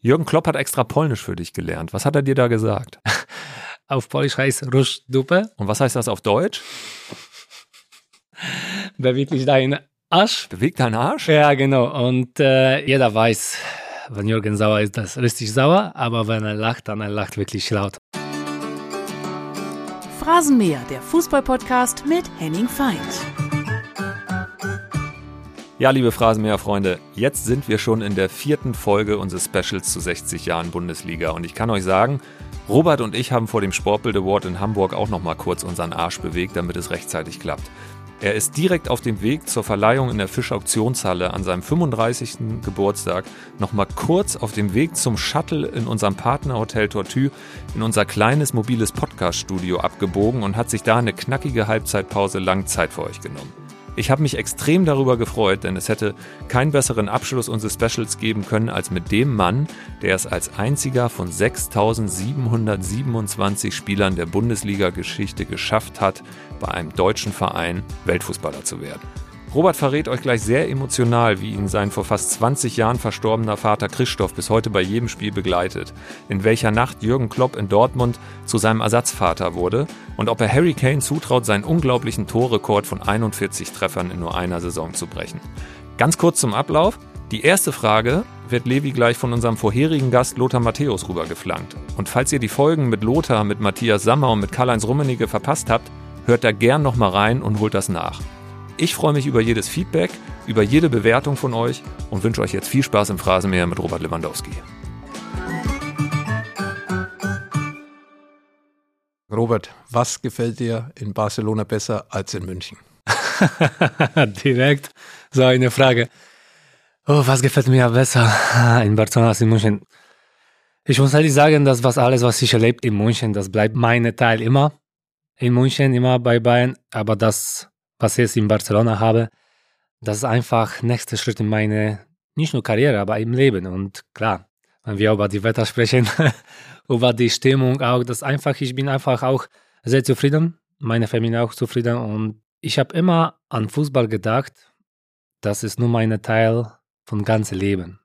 Jürgen Klopp hat extra Polnisch für dich gelernt. Was hat er dir da gesagt? auf Polnisch heißt Rush Dupe. Und was heißt das auf Deutsch? Beweglich deinen Arsch. Bewegt deinen Arsch? Ja, genau. Und äh, jeder weiß, wenn Jürgen sauer ist, das ist richtig sauer. Aber wenn er lacht, dann er lacht wirklich laut. Phrasenmäher, der Fußballpodcast mit Henning Feind. Ja, liebe Phrasenmäher-Freunde, jetzt sind wir schon in der vierten Folge unseres Specials zu 60 Jahren Bundesliga. Und ich kann euch sagen, Robert und ich haben vor dem Sportbild Award in Hamburg auch noch mal kurz unseren Arsch bewegt, damit es rechtzeitig klappt. Er ist direkt auf dem Weg zur Verleihung in der Fisch-Auktionshalle an seinem 35. Geburtstag noch mal kurz auf dem Weg zum Shuttle in unserem Partnerhotel Tortue in unser kleines mobiles Podcast-Studio abgebogen und hat sich da eine knackige Halbzeitpause lang Zeit für euch genommen. Ich habe mich extrem darüber gefreut, denn es hätte keinen besseren Abschluss unseres Specials geben können als mit dem Mann, der es als einziger von 6727 Spielern der Bundesliga-Geschichte geschafft hat, bei einem deutschen Verein Weltfußballer zu werden. Robert verrät euch gleich sehr emotional, wie ihn sein vor fast 20 Jahren verstorbener Vater Christoph bis heute bei jedem Spiel begleitet, in welcher Nacht Jürgen Klopp in Dortmund zu seinem Ersatzvater wurde und ob er Harry Kane zutraut, seinen unglaublichen Torrekord von 41 Treffern in nur einer Saison zu brechen. Ganz kurz zum Ablauf. Die erste Frage wird Levi gleich von unserem vorherigen Gast Lothar Matthäus rübergeflankt. Und falls ihr die Folgen mit Lothar, mit Matthias Sammer und mit Karl-Heinz Rummenigge verpasst habt, hört da gern nochmal rein und holt das nach. Ich freue mich über jedes Feedback, über jede Bewertung von euch und wünsche euch jetzt viel Spaß im Phrasenmäher mit Robert Lewandowski. Robert, was gefällt dir in Barcelona besser als in München? Direkt so eine Frage. Oh, was gefällt mir besser in Barcelona als in München? Ich muss ehrlich sagen, dass was alles, was ich erlebt in München, das bleibt mein Teil immer. In München, immer bei Bayern. Aber das was ich jetzt in Barcelona habe, das ist einfach nächster Schritt in meine, nicht nur Karriere, aber im Leben. Und klar, wenn wir über die Wetter sprechen, über die Stimmung auch, das einfach, ich bin einfach auch sehr zufrieden, meine Familie auch zufrieden und ich habe immer an Fußball gedacht, das ist nur mein Teil von ganzem Leben.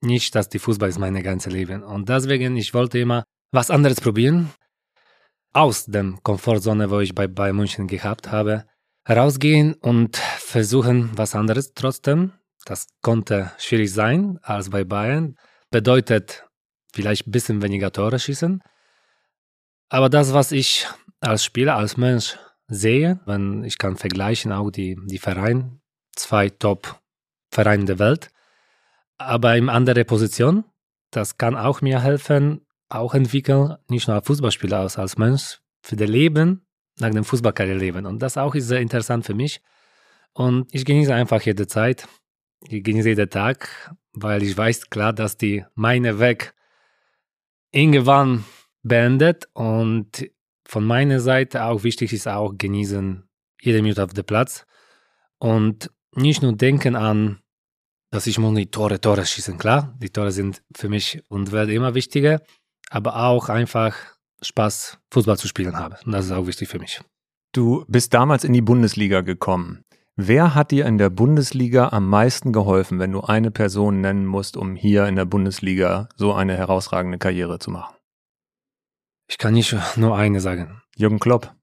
Nicht, dass die Fußball ist mein ganzes Leben. Und deswegen, ich wollte immer was anderes probieren, aus dem Komfortzone, wo ich bei, bei München gehabt habe rausgehen und versuchen was anderes trotzdem. Das konnte schwierig sein als bei Bayern. Bedeutet vielleicht ein bisschen weniger Tore schießen. Aber das, was ich als Spieler, als Mensch sehe, wenn ich kann vergleichen auch die, die Vereine, zwei Top-Vereine der Welt, aber in andere Position, das kann auch mir helfen, auch entwickeln, nicht nur als Fußballspieler, als, als Mensch, für das Leben nach dem Fußballkarriere leben. Und das auch ist sehr interessant für mich. Und ich genieße einfach jede Zeit. Ich genieße jeden Tag, weil ich weiß klar, dass die meine Weg irgendwann beendet und von meiner Seite auch wichtig ist auch genießen jede Minute auf dem Platz und nicht nur denken an, dass ich muss die Tore, Tore schießen. Klar, die Tore sind für mich und werden immer wichtiger, aber auch einfach Spaß, Fußball zu spielen habe. Und das ist auch wichtig für mich. Du bist damals in die Bundesliga gekommen. Wer hat dir in der Bundesliga am meisten geholfen, wenn du eine Person nennen musst, um hier in der Bundesliga so eine herausragende Karriere zu machen? Ich kann nicht nur eine sagen. Jürgen Klopp.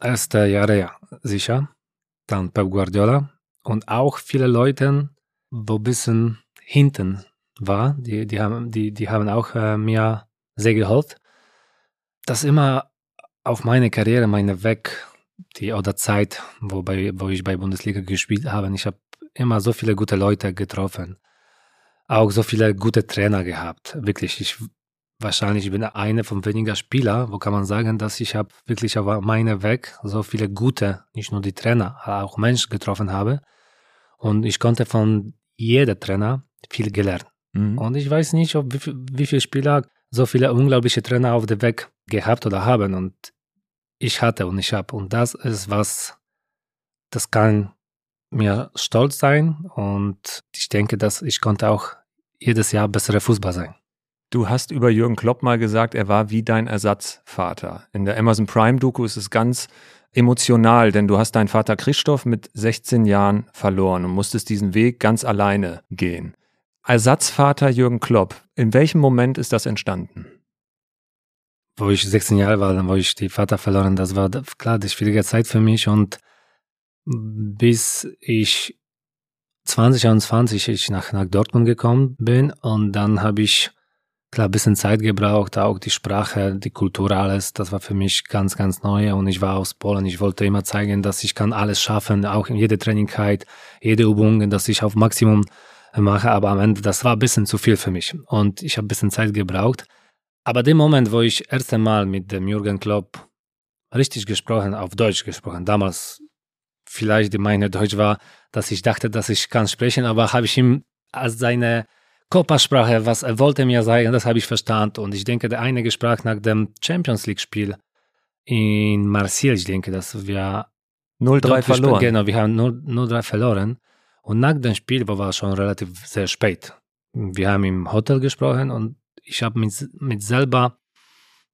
Erste Jahre, ja, sicher. Dann Pep Guardiola. Und auch viele Leute, wo ein bisschen hinten war, die, die, haben, die, die haben auch äh, mir sehr geholfen das immer auf meine Karriere, meine Weg, die oder Zeit, wo, bei, wo ich bei Bundesliga gespielt habe. Ich habe immer so viele gute Leute getroffen. Auch so viele gute Trainer gehabt. Wirklich, ich wahrscheinlich bin einer von weniger Spieler, wo kann man sagen, dass ich habe wirklich auf meinem Weg so viele gute, nicht nur die Trainer, auch Menschen getroffen habe. Und ich konnte von jeder Trainer viel gelernt. Mhm. Und ich weiß nicht, ob wie, wie viele Spieler so viele unglaubliche Trainer auf dem Weg gehabt oder haben und ich hatte und ich habe. Und das ist was, das kann mir stolz sein und ich denke, dass ich konnte auch jedes Jahr bessere Fußball sein. Du hast über Jürgen Klopp mal gesagt, er war wie dein Ersatzvater. In der Amazon Prime Doku ist es ganz emotional, denn du hast deinen Vater Christoph mit 16 Jahren verloren und musstest diesen Weg ganz alleine gehen. Ersatzvater Jürgen Klopp, in welchem Moment ist das entstanden? Wo ich 16 Jahre war, dann wo ich die Vater verloren, das war klar die schwierige Zeit für mich und bis ich 2021 ich nach, nach Dortmund gekommen bin und dann habe ich klar ein bisschen Zeit gebraucht, auch die Sprache, die Kultur, alles, das war für mich ganz, ganz neu und ich war aus Polen, ich wollte immer zeigen, dass ich kann alles schaffen, auch in jeder Trainingkeit, jede Übung, dass ich auf Maximum mache, aber am Ende, das war ein bisschen zu viel für mich und ich habe ein bisschen Zeit gebraucht. Aber dem Moment, wo ich erst einmal mit dem Jürgen Klopp richtig gesprochen, auf Deutsch gesprochen, damals vielleicht meine Deutsch war, dass ich dachte, dass ich kann sprechen, aber habe ich ihm als seine Körpersprache, was er wollte mir sagen, das habe ich verstanden und ich denke, der einige sprach nach dem Champions League Spiel in Marseille, ich denke, dass wir 0-3 verloren. Genau, wir haben 0-3 verloren und nach dem Spiel war es schon relativ sehr spät. Wir haben im Hotel gesprochen und ich habe mit, mit selber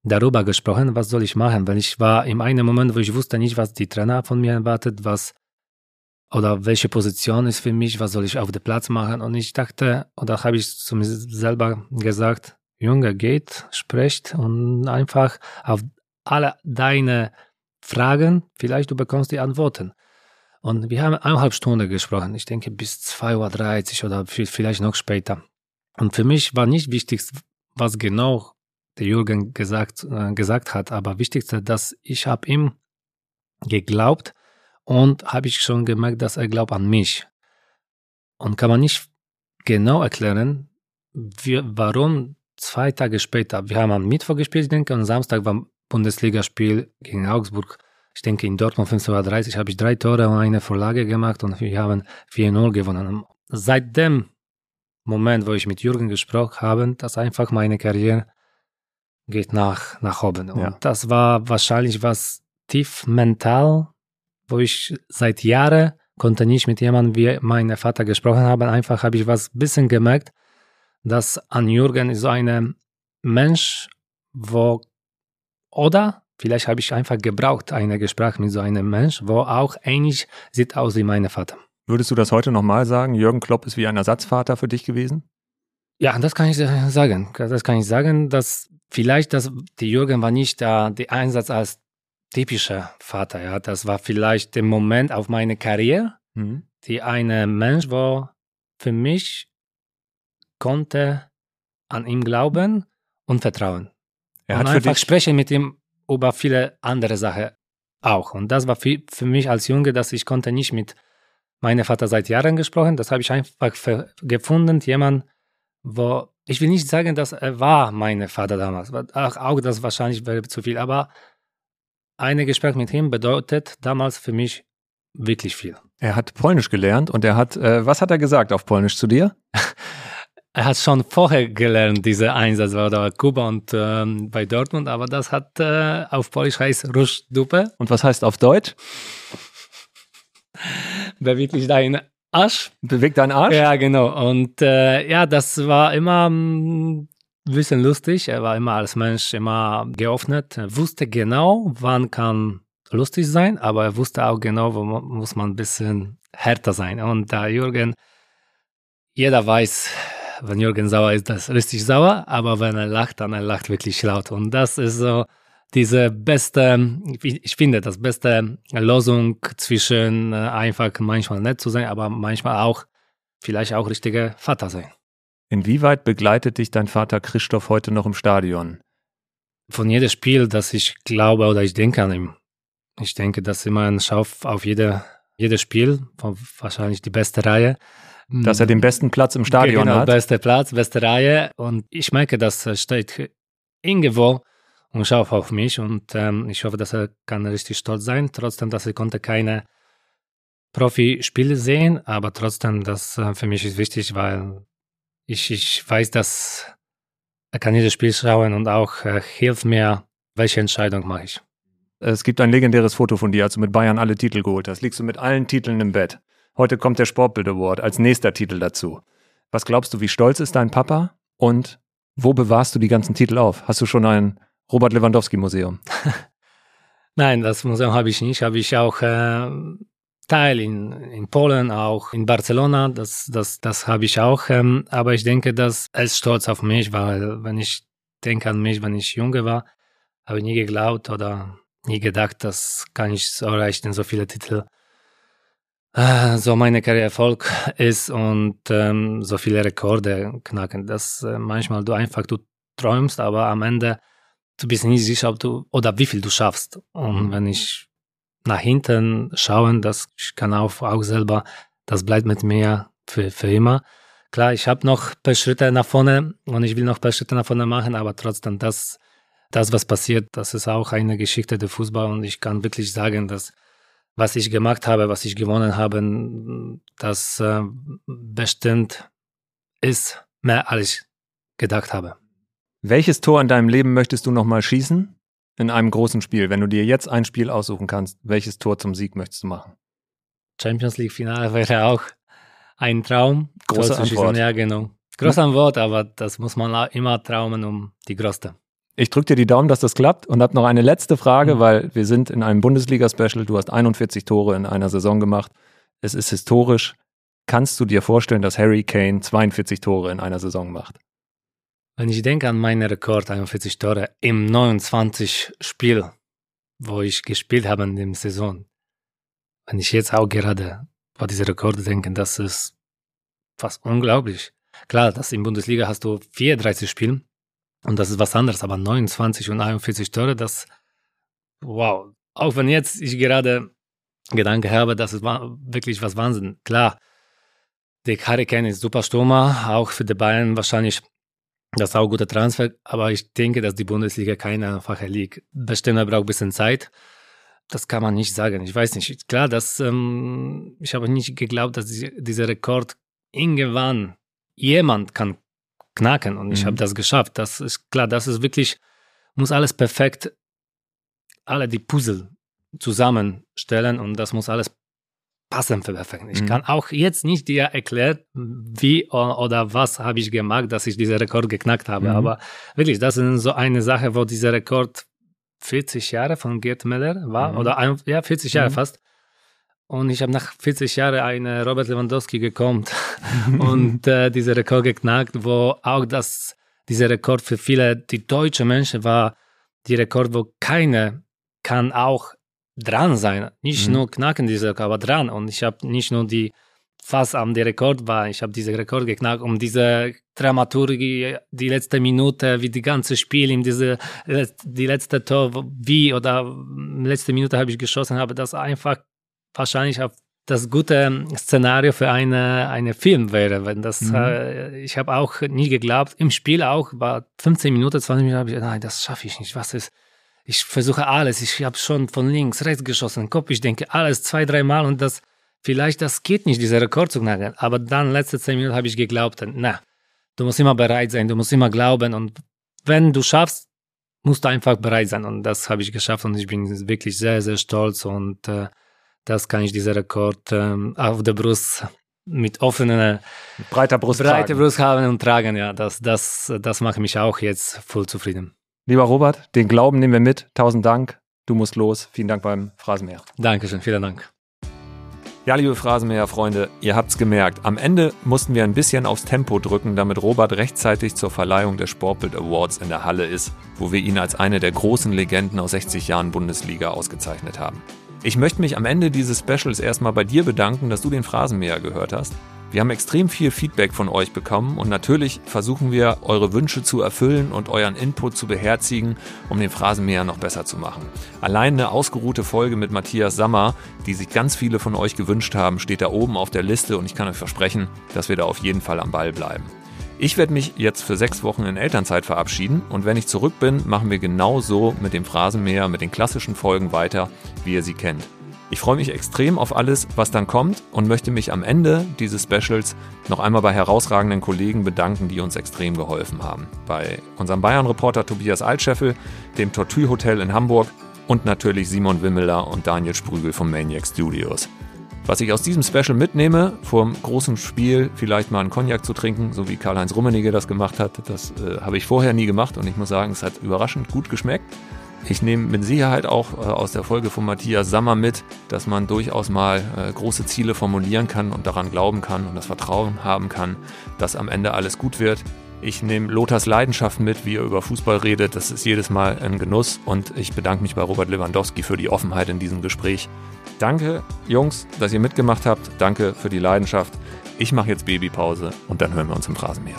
darüber gesprochen, was soll ich machen, weil ich war in einem Moment, wo ich wusste nicht, was die Trainer von mir erwartet, was oder welche Position ist für mich, was soll ich auf dem Platz machen und ich dachte, oder habe ich zu mir selber gesagt, Junge, geht, sprecht und einfach auf alle deine Fragen, vielleicht du bekommst die Antworten. Und wir haben eineinhalb Stunden gesprochen, ich denke bis 2.30 Uhr oder vielleicht noch später. Und für mich war nicht wichtig, was genau der Jürgen gesagt, äh, gesagt hat, aber wichtigste, dass ich habe ihm geglaubt und habe ich schon gemerkt, dass er glaubt an mich. Und kann man nicht genau erklären, wie, warum zwei Tage später, wir haben am Mittwoch gespielt, ich denke, und Samstag war Bundesligaspiel gegen Augsburg ich denke, in Dortmund 15.30 habe ich drei Tore und eine Vorlage gemacht und wir haben 4-0 gewonnen. Seit dem Moment, wo ich mit Jürgen gesprochen habe, dass einfach meine Karriere geht nach, nach oben. Und ja. das war wahrscheinlich was tief mental, wo ich seit Jahren konnte nicht mit jemandem wie mein Vater gesprochen haben. Einfach habe ich was bisschen gemerkt, dass an Jürgen ist so ein Mensch, wo oder Vielleicht habe ich einfach gebraucht, eine Gespräch mit so einem Mensch, wo auch ähnlich sieht aus wie mein Vater. Würdest du das heute nochmal sagen? Jürgen Klopp ist wie ein Ersatzvater für dich gewesen? Ja, das kann ich sagen. Das kann ich sagen, dass vielleicht das, die Jürgen war nicht da, der Einsatz als typischer Vater. Ja, das war vielleicht der Moment auf meine Karriere, mhm. die eine Mensch war für mich konnte an ihm glauben und vertrauen. Er und hat einfach sprechen mit ihm über viele andere Sachen auch. Und das war für, für mich als Junge, dass ich konnte nicht mit meinem Vater seit Jahren gesprochen. Das habe ich einfach gefunden, jemand, wo ich will nicht sagen, dass er war mein Vater damals. Auch, auch das wahrscheinlich wäre zu viel, aber ein Gespräch mit ihm bedeutet damals für mich wirklich viel. Er hat Polnisch gelernt und er hat, äh, was hat er gesagt auf Polnisch zu dir? Er hat schon vorher gelernt, dieser Einsatz war da Kuba und ähm, bei Dortmund, aber das hat äh, auf Polisch heißt Ruschduppe. Und was heißt auf Deutsch? Bewegt dich dein Arsch. Bewegt dein Arsch? Ja, genau. Und äh, ja, das war immer ein bisschen lustig. Er war immer als Mensch immer geöffnet. Er wusste genau, wann kann lustig sein, aber er wusste auch genau, wo man, muss man ein bisschen härter sein. Und da Jürgen, jeder weiß, wenn Jürgen sauer ist, das ist richtig sauer, aber wenn er lacht, dann er lacht wirklich laut. Und das ist so diese beste, ich finde, das beste Lösung zwischen äh, einfach manchmal nett zu sein, aber manchmal auch vielleicht auch richtiger Vater sein. Inwieweit begleitet dich dein Vater Christoph heute noch im Stadion? Von jedem Spiel, das ich glaube oder ich denke an ihn. Ich denke, dass immer ein Schauf auf jede, jedes Spiel, wahrscheinlich die beste Reihe, dass er den besten Platz im Stadion genau, hat. Beste Platz, beste Reihe. Und ich merke, dass er steht irgendwo und schaut auf mich. Und ähm, ich hoffe, dass er kann richtig stolz sein. Trotzdem, dass er konnte keine Profispiele sehen, aber trotzdem, das äh, für mich ist wichtig, weil ich, ich weiß, dass er kann jedes Spiel schauen und auch äh, hilft mir, welche Entscheidung mache ich. Es gibt ein legendäres Foto von dir, als du mit Bayern alle Titel geholt hast. Liegst du mit allen Titeln im Bett. Heute kommt der Sportbild Award als nächster Titel dazu. Was glaubst du, wie stolz ist dein Papa und wo bewahrst du die ganzen Titel auf? Hast du schon ein Robert Lewandowski Museum? Nein, das Museum habe ich nicht. Habe ich auch äh, Teil in, in Polen, auch in Barcelona, das, das, das habe ich auch. Ähm, aber ich denke, dass es stolz auf mich, weil wenn ich denke an mich, wenn ich junge war, habe ich nie geglaubt oder nie gedacht, das kann ich so erreichen, so viele Titel. Äh, so meine Karriere Erfolg ist und ähm, so viele Rekorde knacken, dass äh, manchmal du einfach du träumst, aber am Ende du bist nicht sicher, ob du oder wie viel du schaffst. Und mhm. wenn ich nach hinten schauen, das ich kann auch, auch selber, das bleibt mit mir für, für immer. Klar, ich habe noch ein paar Schritte nach vorne und ich will noch ein paar Schritte nach vorne machen, aber trotzdem, das, das, was passiert, das ist auch eine Geschichte der Fußball und ich kann wirklich sagen, dass was ich gemacht habe, was ich gewonnen habe, das äh, bestimmt ist mehr, als ich gedacht habe. Welches Tor in deinem Leben möchtest du nochmal schießen? In einem großen Spiel. Wenn du dir jetzt ein Spiel aussuchen kannst, welches Tor zum Sieg möchtest du machen? Champions League Finale wäre auch ein Traum. Große Antwort. Ja, genau. Große Antwort, aber das muss man immer traumen um die größte. Ich drücke dir die Daumen, dass das klappt und habe noch eine letzte Frage, mhm. weil wir sind in einem Bundesliga-Special. Du hast 41 Tore in einer Saison gemacht. Es ist historisch. Kannst du dir vorstellen, dass Harry Kane 42 Tore in einer Saison macht? Wenn ich denke an meinen Rekord, 41 Tore im 29 Spiel, wo ich gespielt habe in der Saison, wenn ich jetzt auch gerade vor diese Rekorde denke, das ist fast unglaublich. Klar, dass in Bundesliga hast du 34 Spiele und das ist was anderes, aber 29 und 41 Tore, das, wow. Auch wenn jetzt ich gerade Gedanke habe, das ist wirklich was Wahnsinn. Klar, der Hurricane ist super Stürmer, auch für die Bayern wahrscheinlich das ist auch ein guter Transfer, aber ich denke, dass die Bundesliga keine einfache Liga. Bestimmt braucht ein bisschen Zeit. Das kann man nicht sagen. Ich weiß nicht. Klar, dass, ähm, ich habe nicht geglaubt, dass die, dieser Rekord irgendwann jemand kann knacken und mhm. ich habe das geschafft. Das ist klar, das ist wirklich, muss alles perfekt, alle die Puzzle zusammenstellen und das muss alles passen für perfekt. Ich mhm. kann auch jetzt nicht dir erklären, wie oder was habe ich gemacht, dass ich diesen Rekord geknackt habe. Mhm. Aber wirklich, das ist so eine Sache, wo dieser Rekord 40 Jahre von Gerd Müller war, mhm. oder ein, ja, 40 Jahre mhm. fast. Und ich habe nach 40 Jahren einen Robert Lewandowski gekommen und äh, dieser Rekord geknackt, wo auch das, dieser Rekord für viele, die deutschen Menschen war, die Rekord, wo keine kann auch dran sein. Nicht mhm. nur knacken diese Rekord, aber dran. Und ich habe nicht nur die fast am der Rekord war, ich habe diesen Rekord geknackt, um diese Dramaturgie, die letzte Minute, wie die ganze Spiel, in diese, die letzte Tor, wie oder letzte Minute habe ich geschossen, habe das einfach wahrscheinlich auf das gute Szenario für eine, eine Film wäre, wenn das, mhm. äh, ich habe auch nie geglaubt, im Spiel auch, war 15 Minuten, 20 Minuten, habe ich, nein, das schaffe ich nicht, was ist, ich versuche alles. Ich habe schon von links, rechts geschossen, Kopf. Ich denke alles zwei, dreimal und das, vielleicht das geht nicht, dieser Rekord zu knacken. Aber dann, letzte zehn Minuten, habe ich geglaubt, na, du musst immer bereit sein, du musst immer glauben und wenn du schaffst, musst du einfach bereit sein. Und das habe ich geschafft und ich bin wirklich sehr, sehr stolz und äh, das kann ich dieser Rekord ähm, auf der Brust mit offener, breiter Brust, breite Brust haben und tragen. Ja, das, das, das macht mich auch jetzt voll zufrieden. Lieber Robert, den Glauben nehmen wir mit. Tausend Dank. Du musst los. Vielen Dank beim Phrasenmäher. Dankeschön, vielen Dank. Ja, liebe Phrasenmäher-Freunde, ihr habt's gemerkt. Am Ende mussten wir ein bisschen aufs Tempo drücken, damit Robert rechtzeitig zur Verleihung der Sportbild Awards in der Halle ist, wo wir ihn als eine der großen Legenden aus 60 Jahren Bundesliga ausgezeichnet haben. Ich möchte mich am Ende dieses Specials erstmal bei dir bedanken, dass du den Phrasenmäher gehört hast. Wir haben extrem viel Feedback von euch bekommen und natürlich versuchen wir, eure Wünsche zu erfüllen und euren Input zu beherzigen, um den Phrasenmäher noch besser zu machen. Allein eine ausgeruhte Folge mit Matthias Sammer, die sich ganz viele von euch gewünscht haben, steht da oben auf der Liste und ich kann euch versprechen, dass wir da auf jeden Fall am Ball bleiben. Ich werde mich jetzt für sechs Wochen in Elternzeit verabschieden und wenn ich zurück bin, machen wir genau so mit dem Phrasenmäher, mit den klassischen Folgen weiter, wie ihr sie kennt. Ich freue mich extrem auf alles, was dann kommt und möchte mich am Ende dieses Specials noch einmal bei herausragenden Kollegen bedanken, die uns extrem geholfen haben. Bei unserem Bayern-Reporter Tobias Altscheffel, dem Tortue Hotel in Hamburg und natürlich Simon Wimmeler und Daniel Sprügel vom Maniac Studios. Was ich aus diesem Special mitnehme, vor dem großen Spiel vielleicht mal einen Cognac zu trinken, so wie Karl-Heinz Rummenigge das gemacht hat, das äh, habe ich vorher nie gemacht und ich muss sagen, es hat überraschend gut geschmeckt. Ich nehme mit Sicherheit auch äh, aus der Folge von Matthias Sammer mit, dass man durchaus mal äh, große Ziele formulieren kann und daran glauben kann und das Vertrauen haben kann, dass am Ende alles gut wird. Ich nehme Lothars Leidenschaft mit, wie er über Fußball redet. Das ist jedes Mal ein Genuss und ich bedanke mich bei Robert Lewandowski für die Offenheit in diesem Gespräch. Danke, Jungs, dass ihr mitgemacht habt. Danke für die Leidenschaft. Ich mache jetzt Babypause und dann hören wir uns im Rasenmäher.